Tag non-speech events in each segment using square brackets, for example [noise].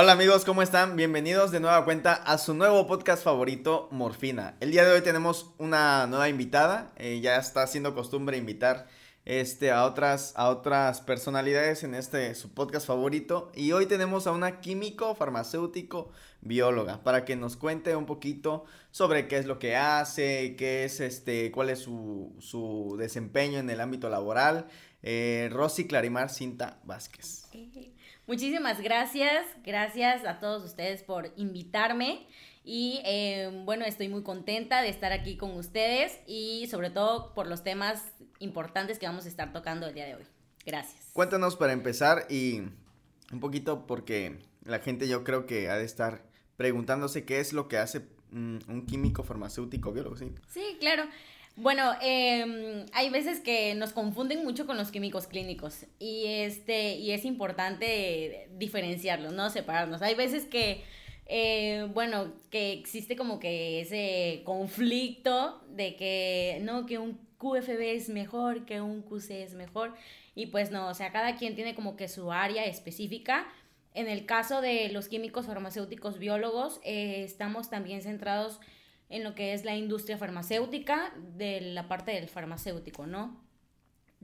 Hola amigos, ¿cómo están? Bienvenidos de nueva cuenta a su nuevo podcast favorito, Morfina. El día de hoy tenemos una nueva invitada, eh, ya está siendo costumbre invitar este, a, otras, a otras personalidades en este su podcast favorito. Y hoy tenemos a una químico, farmacéutico, bióloga, para que nos cuente un poquito sobre qué es lo que hace, qué es este, cuál es su, su desempeño en el ámbito laboral. Eh, Rosy Clarimar Cinta Vázquez. Muchísimas gracias, gracias a todos ustedes por invitarme y eh, bueno, estoy muy contenta de estar aquí con ustedes y sobre todo por los temas importantes que vamos a estar tocando el día de hoy. Gracias. Cuéntanos para empezar y un poquito porque la gente yo creo que ha de estar preguntándose qué es lo que hace mm, un químico farmacéutico biólogo, ¿sí? Sí, claro. Bueno, eh, hay veces que nos confunden mucho con los químicos clínicos y este y es importante diferenciarlos, no separarnos. Hay veces que eh, bueno, que existe como que ese conflicto de que no que un QFB es mejor, que un QC es mejor y pues no, o sea, cada quien tiene como que su área específica. En el caso de los químicos farmacéuticos biólogos, eh, estamos también centrados en lo que es la industria farmacéutica, de la parte del farmacéutico, ¿no?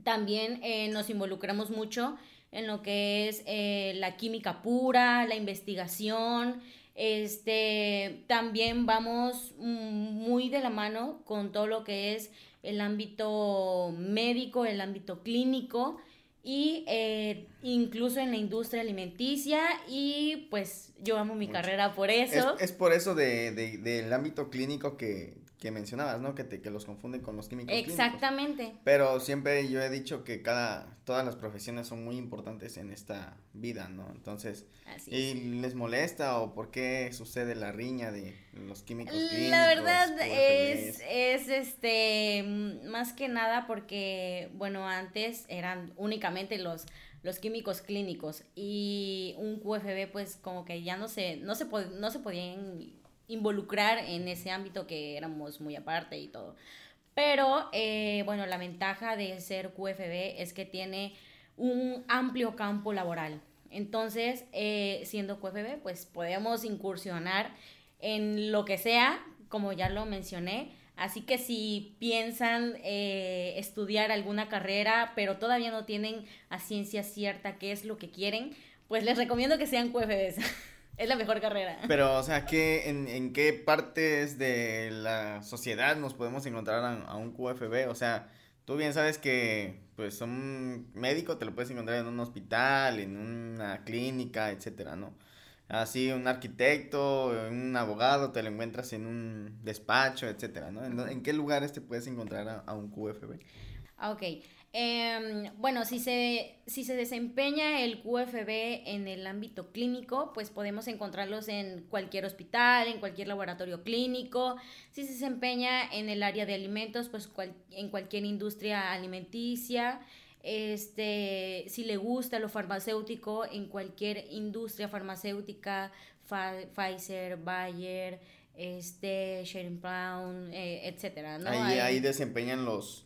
También eh, nos involucramos mucho en lo que es eh, la química pura, la investigación, este, también vamos muy de la mano con todo lo que es el ámbito médico, el ámbito clínico y eh, incluso en la industria alimenticia y pues yo amo mi carrera por eso. Es, por eso de, del ámbito clínico que, que mencionabas, ¿no? Que, te, que los confunden con los químicos. Exactamente. Pero siempre yo he dicho que cada, todas las profesiones son muy importantes en esta vida, ¿no? Entonces, ¿y les molesta o por qué sucede la riña de los químicos clínicos? La verdad es, es, este, más que nada porque, bueno, antes eran únicamente los los químicos clínicos y un QFB pues como que ya no se no se no se podían involucrar en ese ámbito que éramos muy aparte y todo. Pero, eh, bueno, la ventaja de ser QFB es que tiene un amplio campo laboral. Entonces, eh, siendo QFB, pues podemos incursionar en lo que sea, como ya lo mencioné. Así que si piensan eh, estudiar alguna carrera, pero todavía no tienen a ciencia cierta qué es lo que quieren, pues les recomiendo que sean QFBs. [laughs] Es la mejor carrera. Pero, o sea, ¿qué, en, en, qué partes de la sociedad nos podemos encontrar a, un QFB? O sea, tú bien sabes que, pues, un médico te lo puedes encontrar en un hospital, en una clínica, etcétera, ¿no? Así, un arquitecto, un abogado, te lo encuentras en un despacho, etcétera, ¿no? ¿En, qué lugares te puedes encontrar a, un QFB? Ah, ok. Em, bueno, si se, si se desempeña el QFB en el ámbito clínico, pues podemos encontrarlos en cualquier hospital, en cualquier laboratorio clínico. Si se desempeña en el área de alimentos, pues en cualquier industria alimenticia. Este, si le gusta lo farmacéutico, en cualquier industria farmacéutica, Pfizer, Bayer, este, Sharon Brown, eh, etcétera, Ahí, ahí desempeñan los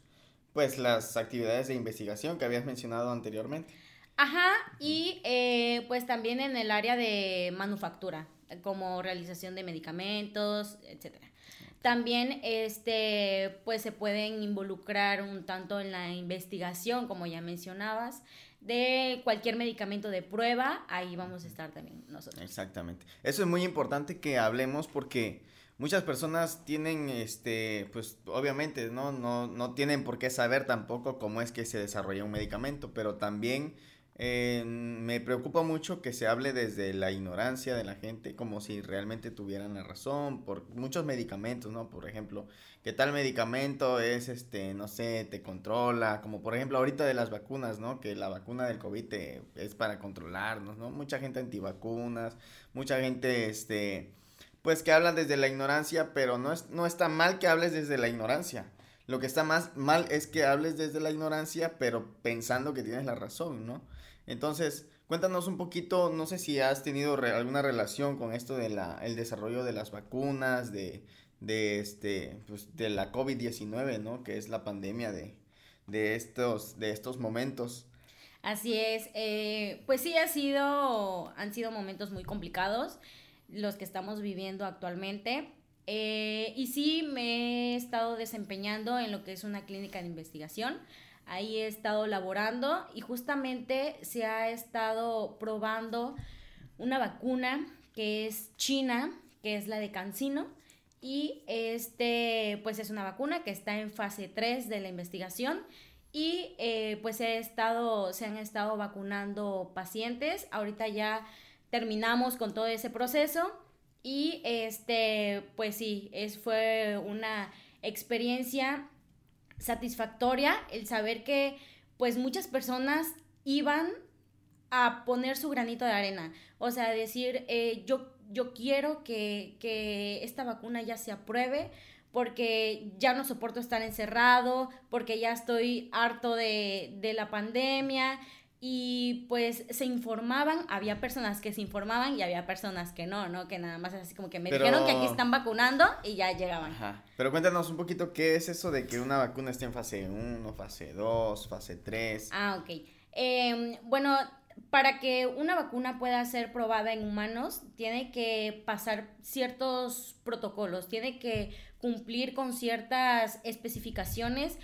pues las actividades de investigación que habías mencionado anteriormente. Ajá, y eh, pues también en el área de manufactura, como realización de medicamentos, etcétera. También este, pues se pueden involucrar un tanto en la investigación, como ya mencionabas, de cualquier medicamento de prueba, ahí vamos a estar también nosotros. Exactamente. Eso es muy importante que hablemos porque muchas personas tienen, este, pues obviamente, ¿no? No, no tienen por qué saber tampoco cómo es que se desarrolla un medicamento, pero también eh, me preocupa mucho que se hable desde la ignorancia de la gente, como si realmente tuvieran la razón, por muchos medicamentos, ¿no? Por ejemplo, que tal medicamento es, este, no sé, te controla, como por ejemplo ahorita de las vacunas, ¿no? Que la vacuna del COVID es para controlarnos, ¿no? Mucha gente antivacunas, mucha gente, este pues que hablan desde la ignorancia, pero no, es, no está mal que hables desde la ignorancia. Lo que está más mal es que hables desde la ignorancia, pero pensando que tienes la razón, ¿no? Entonces, cuéntanos un poquito, no sé si has tenido alguna relación con esto de la, el desarrollo de las vacunas, de, de, este, pues, de la COVID-19, ¿no? Que es la pandemia de, de, estos, de estos momentos. Así es, eh, pues sí ha sido, han sido momentos muy complicados los que estamos viviendo actualmente. Eh, y sí me he estado desempeñando en lo que es una clínica de investigación. Ahí he estado laborando y justamente se ha estado probando una vacuna que es china, que es la de Cancino. Y este, pues es una vacuna que está en fase 3 de la investigación y eh, pues estado, se han estado vacunando pacientes. Ahorita ya terminamos con todo ese proceso y este, pues sí, es, fue una experiencia satisfactoria el saber que pues muchas personas iban a poner su granito de arena. O sea, decir, eh, yo, yo quiero que, que esta vacuna ya se apruebe porque ya no soporto estar encerrado, porque ya estoy harto de, de la pandemia, y pues se informaban, había personas que se informaban y había personas que no, ¿no? Que nada más así como que me dijeron que aquí están vacunando y ya llegaban. Ajá. Pero cuéntanos un poquito qué es eso de que una vacuna esté en fase 1, fase 2, fase 3. Ah, ok. Em, bueno, para que una vacuna pueda ser probada en humanos, tiene que pasar ciertos protocolos, tiene que cumplir con ciertas especificaciones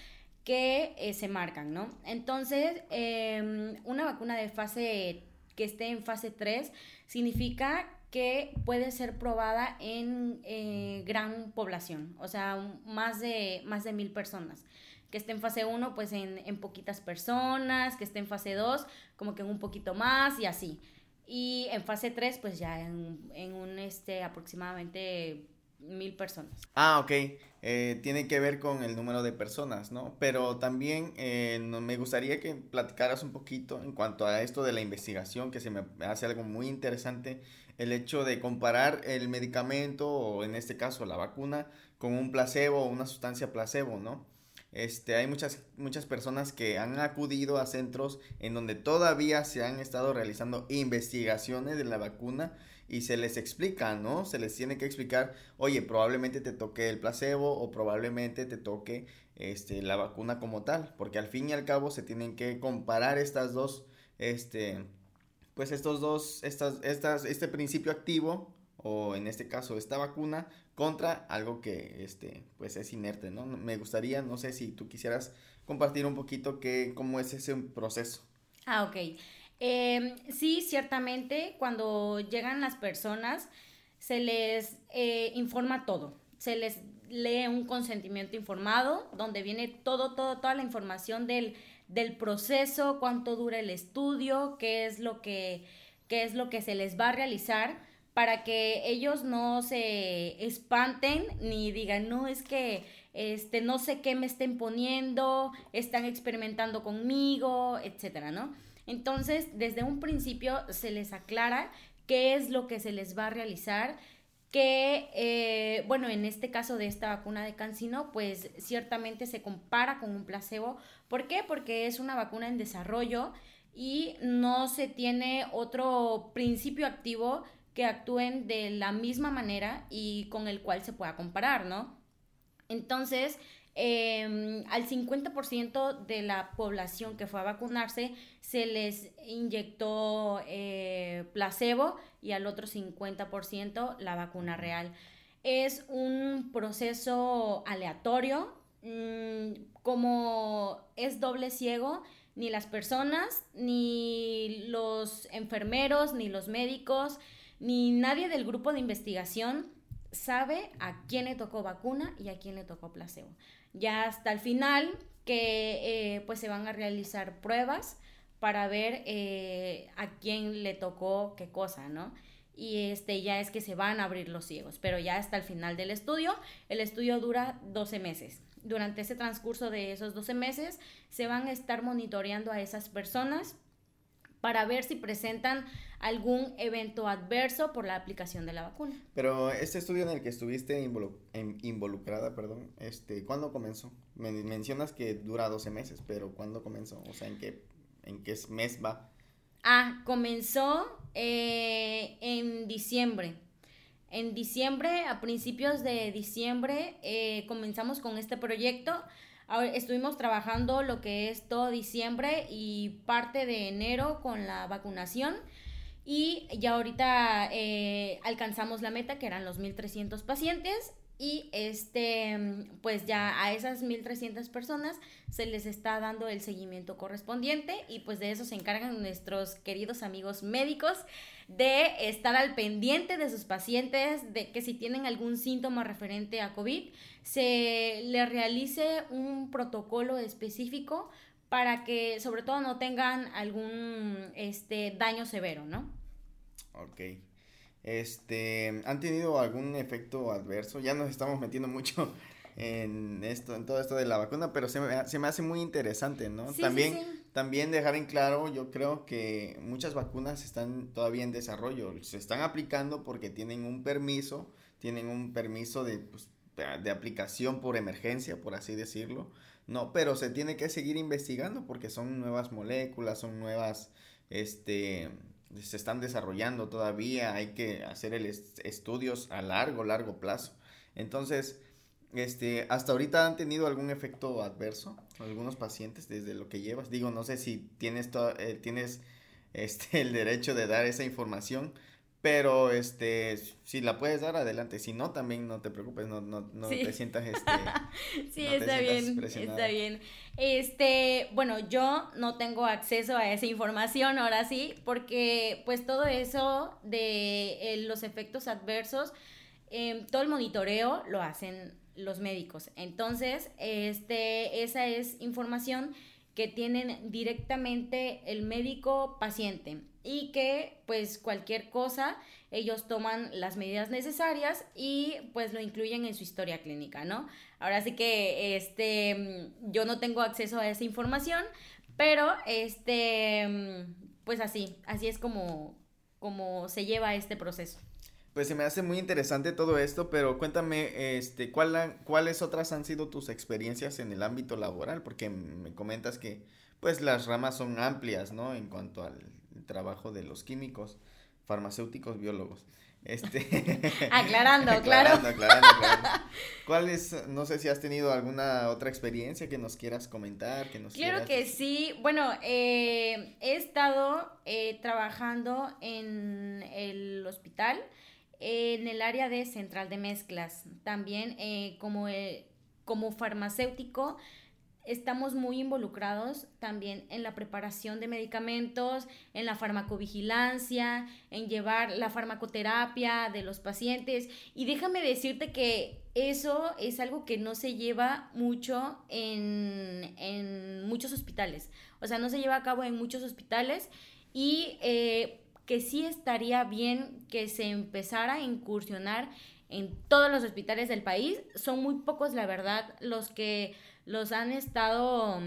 que eh, se marcan, ¿no? Entonces, em, una vacuna de fase que esté en fase 3 significa que puede ser probada en eh, gran población, o sea, más de, más de mil personas. Que esté en fase 1, pues en, en poquitas personas, que esté en fase 2, como que en un poquito más y así. Y en fase 3, pues ya en, en un este, aproximadamente mil personas. Ah, ok. Eh, tiene que ver con el número de personas, ¿no? Pero también eh, me gustaría que platicaras un poquito en cuanto a esto de la investigación, que se me hace algo muy interesante, el hecho de comparar el medicamento, o en este caso la vacuna, con un placebo o una sustancia placebo, ¿no? Este, hay muchas, muchas personas que han acudido a centros en donde todavía se han estado realizando investigaciones de la vacuna y se les explica, ¿no? Se les tiene que explicar, oye, probablemente te toque el placebo o probablemente te toque este, la vacuna como tal, porque al fin y al cabo se tienen que comparar estas dos, este, pues estos dos, estas, estas, este principio activo o en este caso esta vacuna contra algo que este pues es inerte, ¿no? Me gustaría, no sé si tú quisieras compartir un poquito que, cómo es ese proceso. Ah, ok. Em, sí, ciertamente, cuando llegan las personas, se les eh, informa todo. Se les lee un consentimiento informado, donde viene todo, todo, toda la información del, del proceso, cuánto dura el estudio, qué es lo que, qué es lo que se les va a realizar para que ellos no se espanten ni digan, no, es que este, no sé qué me estén poniendo, están experimentando conmigo, etcétera, ¿no? Entonces, desde un principio se les aclara qué es lo que se les va a realizar, que, eh, bueno, en este caso de esta vacuna de Cancino, pues ciertamente se compara con un placebo. ¿Por qué? Porque es una vacuna en desarrollo y no se tiene otro principio activo que actúen de la misma manera y con el cual se pueda comparar, ¿no? Entonces, Em, al 50% de la población que fue a vacunarse se les inyectó eh, placebo y al otro 50% la vacuna real. Es un proceso aleatorio, mm, como es doble ciego, ni las personas, ni los enfermeros, ni los médicos, ni nadie del grupo de investigación sabe a quién le tocó vacuna y a quién le tocó placebo ya hasta el final que eh, pues se van a realizar pruebas para ver eh, a quién le tocó qué cosa, ¿no? Y este ya es que se van a abrir los ciegos, pero ya hasta el final del estudio, el estudio dura 12 meses. Durante ese transcurso de esos 12 meses se van a estar monitoreando a esas personas para ver si presentan algún evento adverso por la aplicación de la vacuna. Pero este estudio en el que estuviste involucrada, perdón, este, ¿cuándo comenzó? mencionas que dura 12 meses, pero ¿cuándo comenzó? O sea, ¿en qué, en qué mes va? Ah, comenzó eh, en diciembre. En diciembre, a principios de diciembre, eh, comenzamos con este proyecto estuvimos trabajando lo que es todo diciembre y parte de enero con la vacunación. Y ya ahorita eh, alcanzamos la meta, que eran los 1.300 pacientes. Y este, pues ya a esas 1.300 personas se les está dando el seguimiento correspondiente y pues de eso se encargan nuestros queridos amigos médicos de estar al pendiente de sus pacientes, de que si tienen algún síntoma referente a COVID, se le realice un protocolo específico para que sobre todo no tengan algún este, daño severo, ¿no? Ok. Este, ¿han tenido algún efecto adverso? Ya nos estamos metiendo mucho [laughs] en esto, en todo esto de la vacuna, pero se me, se me hace muy interesante, ¿no? también, también dejar en claro, yo creo que muchas vacunas están todavía en desarrollo, se están aplicando porque tienen un permiso, tienen un permiso de, pues, de aplicación por emergencia, por así decirlo, no, pero se tiene que seguir investigando porque son nuevas moléculas, son nuevas, este, se están desarrollando todavía, hay que hacer el estudios a largo, largo plazo. Entonces, este, hasta ahorita han tenido algún efecto adverso algunos pacientes desde lo que llevas. Digo, no sé si tienes eh, tienes este el derecho de dar esa información, pero este si la puedes dar adelante, si no también no te preocupes, no no no te sientas [laughs] este Sí, está bien, está bien. Este, bueno, yo no tengo acceso a esa información ahora sí, porque pues todo eso de eh, los efectos adversos, em, todo el monitoreo lo hacen los médicos. Entonces, este, esa es información que tienen directamente el médico paciente y que pues cualquier cosa ellos toman las medidas necesarias y pues lo incluyen en su historia clínica, ¿no? Ahora sí que este yo no tengo acceso a esa información, pero este pues así, así es como como se lleva este proceso. Pues se me hace muy interesante todo esto, pero cuéntame, este, ¿cuál, ¿cuáles otras han sido tus experiencias en el ámbito laboral? Porque me comentas que, pues, las ramas son amplias, ¿no? En cuanto al trabajo de los químicos, farmacéuticos, biólogos. Este... [laughs] aclarando, [laughs] claro. aclarando, aclarando, ¿Cuáles, no sé si has tenido alguna otra experiencia que nos quieras comentar? Que nos claro que sí. Bueno, eh, he estado eh, trabajando en el hospital en el área de central de mezclas. También eh, como, eh, como farmacéutico estamos muy involucrados también en la preparación de medicamentos, en la farmacovigilancia, en llevar la farmacoterapia de los pacientes. Y déjame decirte que eso es algo que no se lleva mucho en, en muchos hospitales. O sea, no se lleva a cabo en muchos hospitales y eh, que sí estaría bien que se empezara a incursionar en todos los hospitales del país. Son muy pocos, la verdad, los que los han estado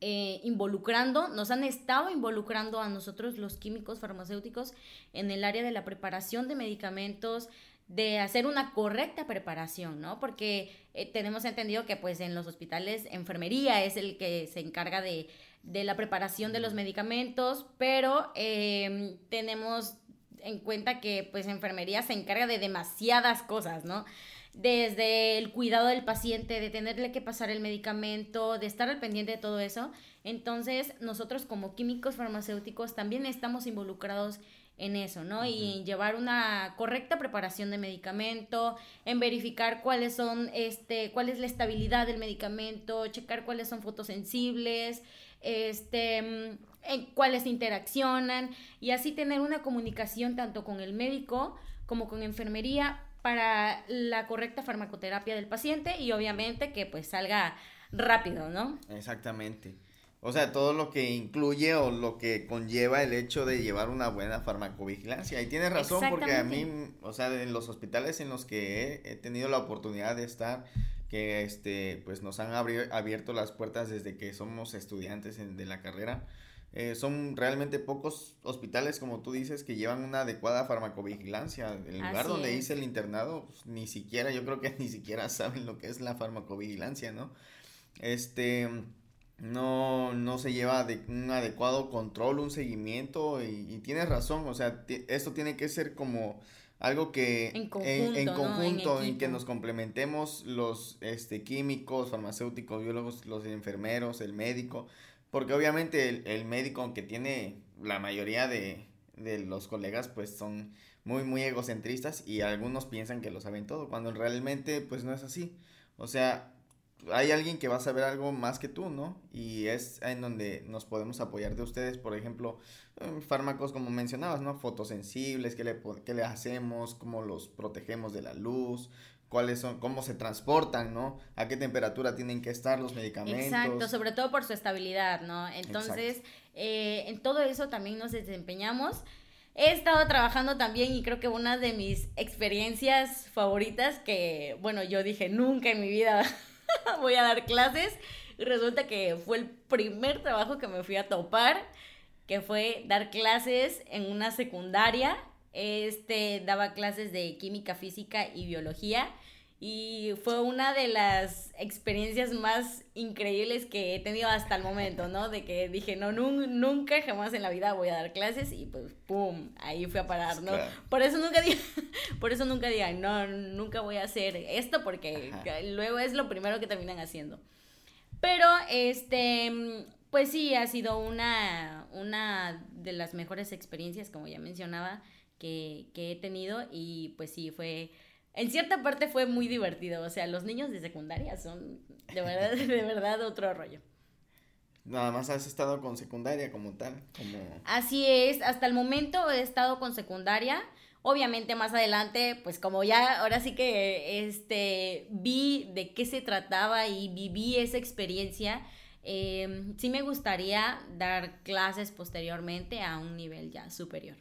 eh, involucrando, nos han estado involucrando a nosotros los químicos farmacéuticos en el área de la preparación de medicamentos, de hacer una correcta preparación, ¿no? Porque eh, tenemos entendido que pues en los hospitales enfermería es el que se encarga de de la preparación de los medicamentos, pero em, tenemos en cuenta que pues enfermería se encarga de demasiadas cosas, ¿no? Desde el cuidado del paciente, de tenerle que pasar el medicamento, de estar al pendiente de todo eso. Entonces, nosotros como químicos farmacéuticos también estamos involucrados en eso, ¿no? Y en llevar una correcta preparación de medicamento, en verificar cuáles son, este, cuál es la estabilidad del medicamento, checar cuáles son fotosensibles, este, en cuáles interaccionan y así tener una comunicación tanto con el médico como con enfermería para la correcta farmacoterapia del paciente y obviamente que pues salga rápido, ¿no? Exactamente. O sea, todo lo que incluye o lo que conlleva el hecho de llevar una buena farmacovigilancia. Y tienes razón porque a mí, o sea, en los hospitales en los que he, he tenido la oportunidad de estar, que este, pues nos han abierto las puertas desde que somos estudiantes de la carrera. Eh, son realmente pocos hospitales, como tú dices, que llevan una adecuada farmacovigilancia. El lugar donde hice el internado, pues, ni siquiera, yo creo que [laughs] ni siquiera saben lo que es la farmacovigilancia, ¿no? Este, no, no se lleva de un adecuado control, un seguimiento y, tienes razón, o sea, esto tiene que ser como algo que en conjunto, en, que nos complementemos los este, químicos, farmacéuticos, biólogos, los enfermeros, el médico, porque obviamente el, médico, aunque tiene la mayoría de, de los colegas, pues son muy, muy egocentristas y algunos piensan que lo saben todo, cuando realmente pues no es así. O sea, hay alguien que va a saber algo más que tú, ¿no? Y es en donde nos podemos apoyar de ustedes, por ejemplo, fármacos como mencionabas, ¿no? Fotosensibles, qué le, qué le hacemos, cómo los protegemos de la luz, cuáles son, cómo se transportan, ¿no? A qué temperatura tienen que estar los medicamentos. Exacto, sobre todo por su estabilidad, ¿no? Entonces, eh, en todo eso también nos desempeñamos. He estado trabajando también y creo que una de mis experiencias favoritas que, bueno, yo dije nunca en mi vida [laughs] voy a dar clases. Y resulta que fue el primer trabajo que me fui a topar, que fue dar clases en una secundaria. Este daba clases de química, física y biología y fue una de las experiencias más increíbles que he tenido hasta el momento, ¿no? De que dije, no, nunca jamás en la vida voy a dar clases y pues, ¡pum! Ahí fui a parar, ¿no? Por eso nunca digan, [laughs] por eso nunca digan, no, nunca voy a hacer esto porque luego es lo primero que terminan haciendo. Pero, este, pues sí, ha sido una, una de las mejores experiencias, como ya mencionaba, que, que he tenido y pues sí, fue en cierta parte fue muy divertido. O sea, los niños de secundaria son de verdad, [laughs] de verdad otro rollo. Nada más has estado con secundaria como tal. Como... Así es, hasta el momento he estado con secundaria. Obviamente más adelante, pues como ya ahora sí que este vi de qué se trataba y viví esa experiencia, em, sí me gustaría dar clases posteriormente a un nivel ya superior.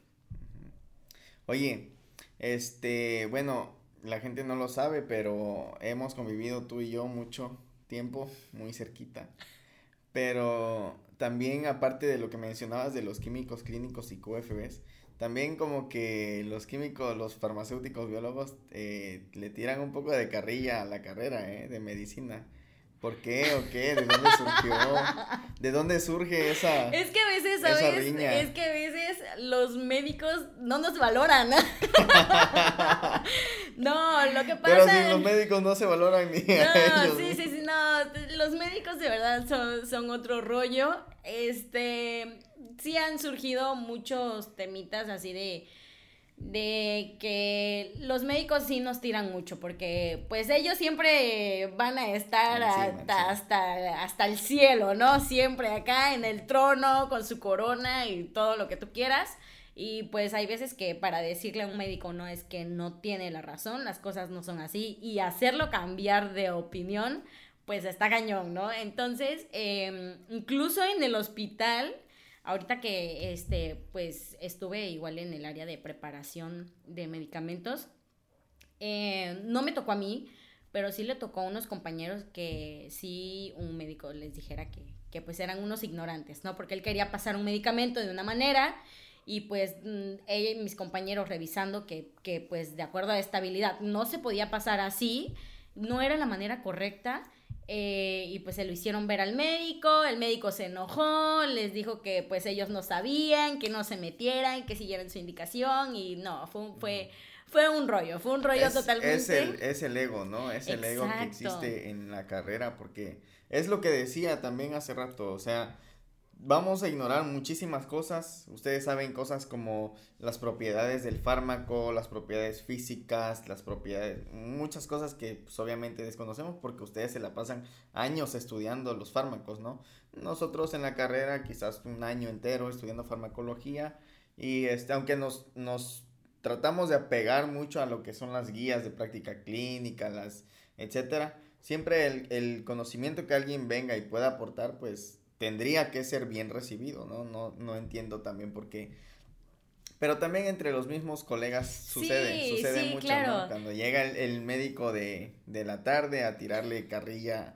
Oye, este, bueno, la gente no lo sabe, pero hemos convivido tú y yo mucho tiempo, muy cerquita. Pero también aparte de lo que mencionabas de los químicos clínicos y QFBs, también como que los químicos, los farmacéuticos, biólogos eh, le tiran un poco de carrilla a la carrera eh, de medicina. ¿Por qué o qué? ¿De dónde surgió? ¿De dónde surge esa Es que a veces, ¿sabes? Es que a veces los médicos no nos valoran. [laughs] no, lo que pasa Pero si los médicos no se valoran ni a ellos. Sí, sí, sí, no, los médicos de verdad son, son otro rollo. Este, sí han surgido muchos temitas así de de que los médicos sí nos tiran mucho porque pues ellos siempre van a estar hasta, hasta, hasta el cielo, ¿no? Siempre acá en el trono con su corona y todo lo que tú quieras. Y pues hay veces que para decirle a un médico no es que no tiene la razón, las cosas no son así y hacerlo cambiar de opinión pues está cañón, ¿no? Entonces, em, incluso en el hospital Ahorita que este, pues estuve igual en el área de preparación de medicamentos, eh, no me tocó a mí, pero sí le tocó a unos compañeros que sí un médico les dijera que, que pues eran unos ignorantes, ¿no? Porque él quería pasar un medicamento de una manera y pues mm, mis compañeros revisando que, que pues de acuerdo a estabilidad no se podía pasar así, no era la manera correcta eh, y pues se lo hicieron ver al médico, el médico se enojó, les dijo que pues ellos no sabían, que no se metieran, que siguieran su indicación y no, fue, fue, fue un rollo, fue un rollo totalmente. Es el, es el ego, ¿no? Es el ego que existe en la carrera porque es lo que decía también hace rato, o sea, vamos a ignorar muchísimas cosas. Ustedes saben cosas como las propiedades del fármaco, las propiedades físicas, las propiedades, muchas cosas que pues, obviamente desconocemos porque ustedes se la pasan años estudiando los fármacos, ¿no? Nosotros en la carrera quizás un año entero estudiando farmacología y este, aunque nos, nos tratamos de apegar mucho a lo que son las guías de práctica clínica, las, etcétera, siempre el, el conocimiento que alguien venga y pueda aportar, pues tendría que ser bien recibido, ¿no? No, no entiendo también por qué. Pero también entre los mismos colegas sucede, sucede mucho, ¿no? Cuando llega el, médico de, de, la tarde a tirarle carrilla,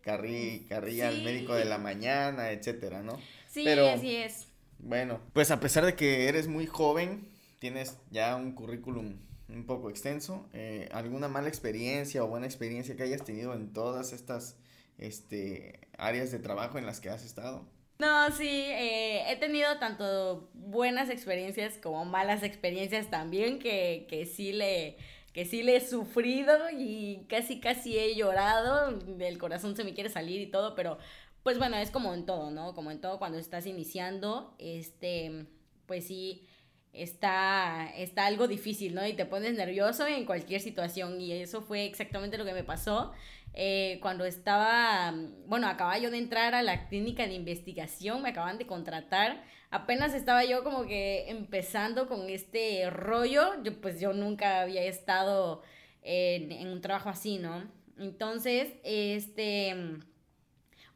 carri, carrilla al médico de la mañana, etcétera, ¿no? Sí, Pero, así es. Bueno, pues a pesar de que eres muy joven, tienes ya un currículum un poco extenso, eh, ¿alguna mala experiencia o buena experiencia que hayas tenido en todas estas este, áreas de trabajo en las que has estado. No, sí, eh, he tenido tanto buenas experiencias como malas experiencias también, que, que sí le que sí le he sufrido y casi casi he llorado, el corazón se me quiere salir y todo, pero pues bueno, es como en todo, ¿no? Como en todo cuando estás iniciando, este, pues sí, está, está algo difícil, ¿no? Y te pones nervioso en cualquier situación y eso fue exactamente lo que me pasó. Eh, cuando estaba, bueno, acababa yo de entrar a la clínica de investigación, me acaban de contratar, apenas estaba yo como que empezando con este rollo, yo pues yo nunca había estado en, un trabajo así, ¿no? Entonces, este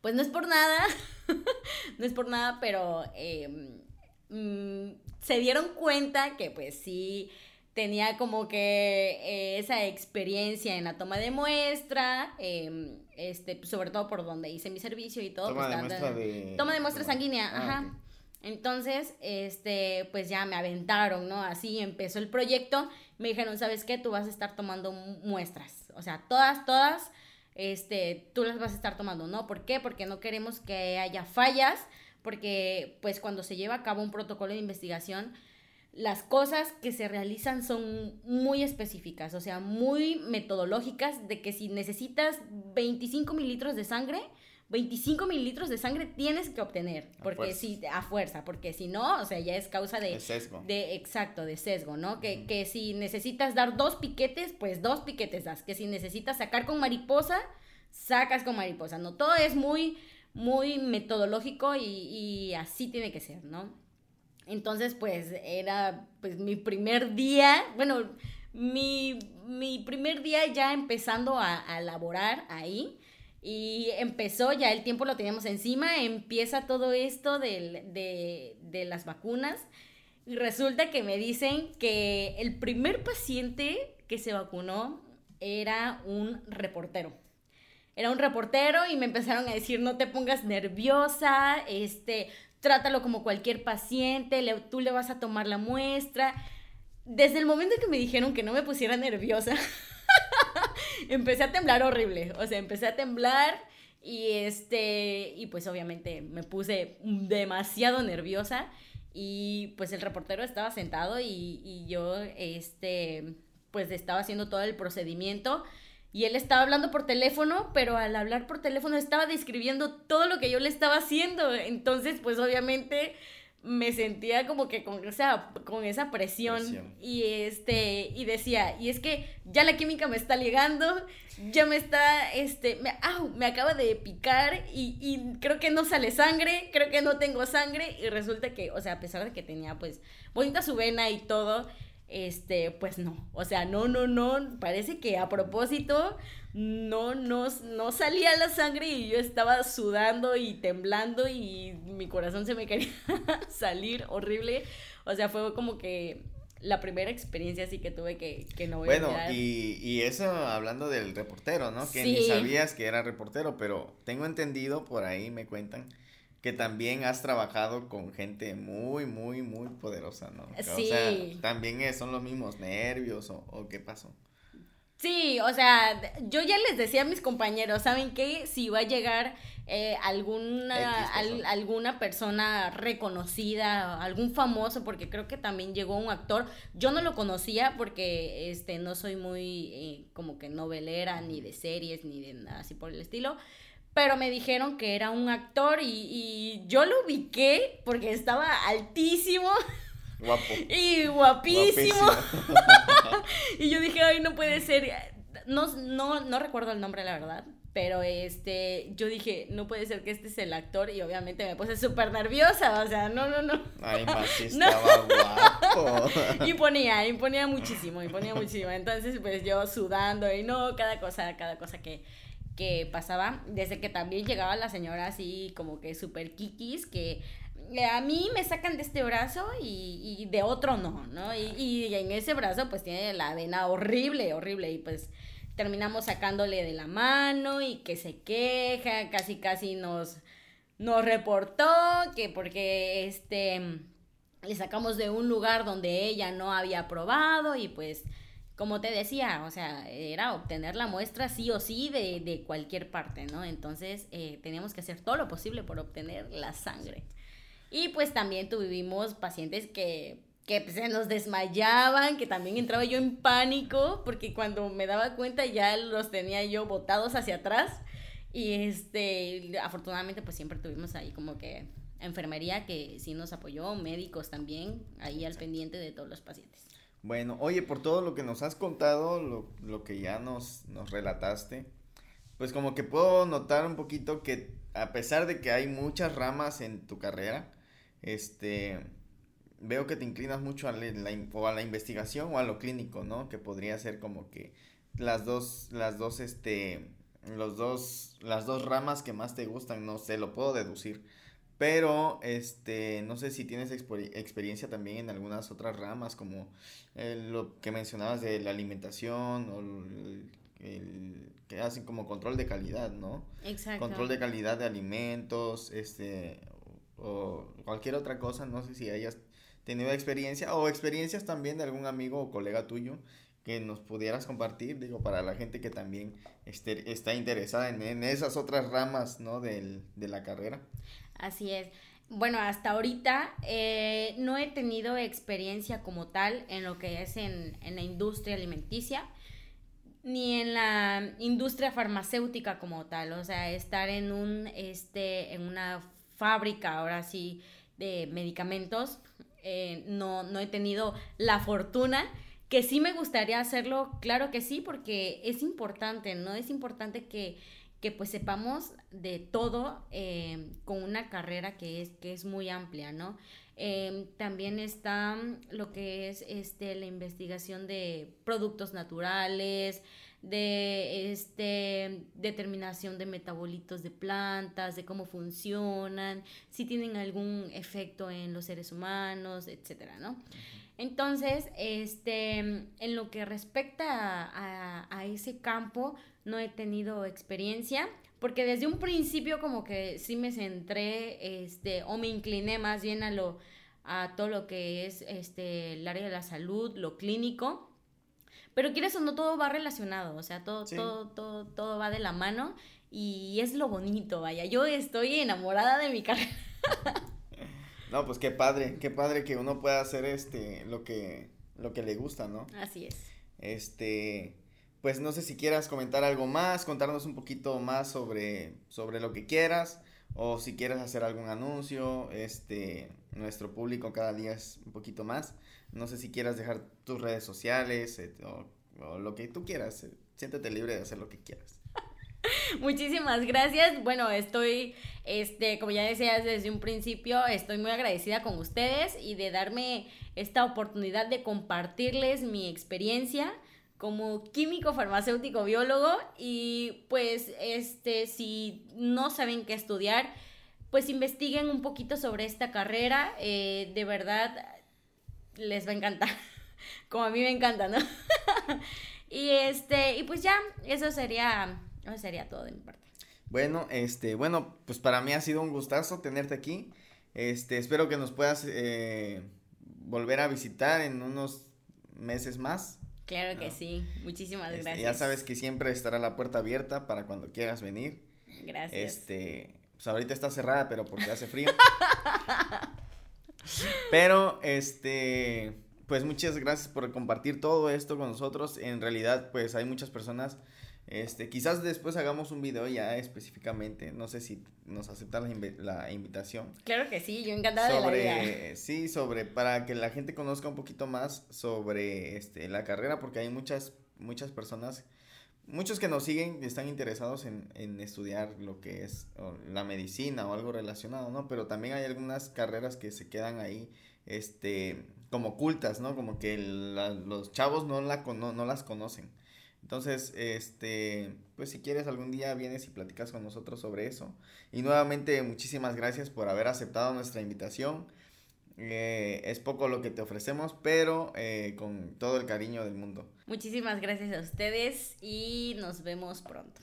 pues no es por nada, [laughs] no es por nada, pero em, mm, se dieron cuenta que pues sí tenía como que eh, esa experiencia en la toma de muestra, em, este, sobre todo por donde hice mi servicio y todo. Toma pues, de muestra de... Toma de muestra sanguínea, Ah, ajá. Entonces, este, pues ya me aventaron, ¿no? Así empezó el proyecto. Me dijeron, ¿sabes qué? Tú vas a estar tomando mu- muestras. O sea, todas, todas, este, tú las vas a estar tomando, ¿no? ¿Por qué? Porque no queremos que haya fallas, porque pues cuando se lleva a cabo un protocolo de investigación, las cosas que se realizan son muy específicas, o sea, muy metodológicas, de que si necesitas 25 mililitros de sangre, 25 mililitros de sangre tienes que obtener, A porque fuerza. si a fuerza, porque si no, o sea, ya es causa de, De sesgo. de exacto, de sesgo, ¿no? Que, que si necesitas dar dos piquetes, pues dos piquetes das, que si necesitas sacar con mariposa, sacas con mariposa, ¿no? Todo es muy, muy metodológico y, y así tiene que ser, ¿no? Entonces, pues era pues mi primer día, bueno, mi, mi primer día ya empezando a, a laborar ahí. Y empezó, ya el tiempo lo teníamos encima, empieza todo esto del- de, de las vacunas. Y resulta que me dicen que el primer paciente que se vacunó era un reportero. Era un reportero y me empezaron a decir, no te pongas nerviosa, este, trátalo como cualquier paciente, le- tú le vas a tomar la muestra. Desde el momento que me dijeron que no me pusiera nerviosa, [laughs] empecé a temblar horrible. O sea, empecé a temblar y este, y pues obviamente me puse demasiado nerviosa y pues el reportero estaba sentado y, y yo, este, pues estaba haciendo todo el procedimiento. Y él estaba hablando por teléfono, pero al hablar por teléfono estaba describiendo todo lo que yo le estaba haciendo. Entonces, pues obviamente me sentía como que con esa, con esa presión, Presión. y este y decía y es que ya la química me está ligando ya me está este me, au, me acaba de picar y, y creo que no sale sangre creo que no tengo sangre y resulta que o sea a pesar de que tenía pues bonita su vena y todo este pues no o sea no no no parece que a propósito no, no, no salía la sangre y yo estaba sudando y temblando y mi corazón se me quería [laughs] salir horrible. O sea, fue como que la primera experiencia así que tuve que, que no voy a Bueno, y, y eso hablando del reportero, ¿no? Que ni Sí. sabías que era reportero, pero tengo entendido, por ahí me cuentan, que también has trabajado con gente muy, muy, muy poderosa, ¿no? O Sí. sea, también es- son los mismos nervios o, o qué pasó. Sí, o sea, yo ya les decía a mis compañeros, ¿saben qué? Si va a llegar eh, alguna, al- alguna persona reconocida, algún famoso, porque creo que también llegó un actor, yo no lo conocía porque este, no soy muy eh, como que novelera, ni de series, ni de nada así por el estilo, pero me dijeron que era un actor y, y yo lo ubiqué porque estaba altísimo Guapo. [laughs] y guapísimo. Guapísimo. [laughs] Y yo dije, ay, no puede ser. No, no, no recuerdo el nombre, la verdad. Pero este, yo dije, no puede ser que este es el actor. Y obviamente me puse súper nerviosa. O sea, no, no, no. Ay, más [laughs] No. estaba guapo. Imponía, imponía muchísimo, imponía muchísimo. Entonces, pues yo sudando y no, cada cosa, cada cosa que, que pasaba. Desde que también llegaba la señora así como que súper kikis, que eh, a mí me sacan de este brazo y, de otro no, ¿no? Y, y en ese brazo pues tiene la vena horrible, horrible. Y pues terminamos sacándole de la mano y que se queja, casi casi nos, nos reportó que porque este le sacamos de un lugar donde ella no había probado y pues como te decía, o sea, era obtener la muestra sí o sí de, de cualquier parte, ¿no? Entonces eh, teníamos que hacer todo lo posible por obtener la sangre. Y pues también tuvimos pacientes que, que pues, se nos desmayaban, que también entraba yo en pánico, porque cuando me daba cuenta ya los tenía yo botados hacia atrás. Y este, afortunadamente pues siempre tuvimos ahí como que enfermería que sí nos apoyó, médicos también, ahí al pendiente de todos los pacientes. Bueno, oye, por todo lo que nos has contado, lo, lo que ya nos, nos relataste, pues como que puedo notar un poquito que a pesar de que hay muchas ramas en tu carrera, este, veo que te inclinas mucho a la, a la investigación o a lo clínico, ¿no? Que podría ser como que las dos, las dos, este, los dos, las dos ramas que más te gustan, no sé, lo puedo deducir. Pero, este, no sé si tienes experiencia también en algunas otras ramas, como lo que mencionabas de la alimentación o el, que hacen como control de calidad, ¿no? Exacto. Control de calidad de alimentos, este, o cualquier otra cosa, no sé si hayas tenido experiencia o experiencias también de algún amigo o colega tuyo que nos pudieras compartir, digo, para la gente que también este, está interesada en, en esas otras ramas, ¿no? Del, de la carrera. Así es. Bueno, hasta ahorita eh, no he tenido experiencia como tal en lo que es en, la industria alimenticia ni en la industria farmacéutica como tal, o sea, estar en un este en una fábrica ahora sí de medicamentos eh, no no he tenido la fortuna que sí me gustaría hacerlo, claro que sí, porque es importante, ¿no? Es importante que que pues sepamos de todo eh, con una carrera que es, que es muy amplia, ¿no? Em, también está lo que es este, la investigación de productos naturales, de este, determinación de metabolitos de plantas, de cómo funcionan, si tienen algún efecto en los seres humanos, etcétera, ¿no? Entonces, este, en lo que respecta a, a ese campo, no he tenido experiencia, porque desde un principio como que sí me centré, este, o me incliné más bien a lo, a todo lo que es, este, el área de la salud, lo clínico, pero quieres o no, todo va relacionado, o sea, todo, todo, todo, todo va de la mano y es lo bonito, vaya, yo estoy enamorada de mi [laughs] carrera. No, pues qué padre, qué padre que uno pueda hacer este, lo que, lo que le gusta, ¿no? Así es. Este, pues no sé si quieras comentar algo más, contarnos un poquito más sobre, sobre lo que quieras o si quieres hacer algún anuncio, este, nuestro público cada día es un poquito más. No sé si quieras dejar tus redes sociales o, lo que tú quieras. Eh, siéntete libre de hacer lo que quieras. [laughs] Muchísimas gracias. Bueno, estoy, este, como ya decías desde un principio, estoy muy agradecida con ustedes y de darme esta oportunidad de compartirles mi experiencia como químico farmacéutico biólogo y pues este si no saben qué estudiar pues investiguen un poquito sobre esta carrera. Eh, de verdad les va a encantar. [laughs] Como a mí me encanta no [laughs] y este y pues ya eso sería eso sería todo de mi parte. Bueno este bueno pues para mí ha sido un gustazo tenerte aquí. Este espero que nos puedas eh, volver a visitar en unos meses más Claro que sí, muchísimas este, gracias. Ya sabes que siempre estará la puerta abierta para cuando quieras venir. Gracias. Este, pues ahorita está cerrada, pero porque hace frío. [laughs] pero, este, pues muchas gracias por compartir todo esto con nosotros. En realidad, pues hay muchas personas este, quizás después hagamos un video ya específicamente, no sé si nos aceptan la, invitación. Claro que sí, yo encantada de la idea. Sí, sobre, para que la gente conozca un poquito más sobre este, la carrera, porque hay muchas, muchas personas, muchos que nos siguen y están interesados en, en estudiar lo que es la medicina o algo relacionado, ¿no? Pero también hay algunas carreras que se quedan ahí, este, como ocultas, ¿no? Como que los chavos no, la, no, no las conocen. Entonces, este, pues si quieres algún día vienes y platicas con nosotros sobre eso. Y nuevamente muchísimas gracias por haber aceptado nuestra invitación. Eh, es poco lo que te ofrecemos, pero eh, con todo el cariño del mundo. Muchísimas gracias a ustedes y nos vemos pronto.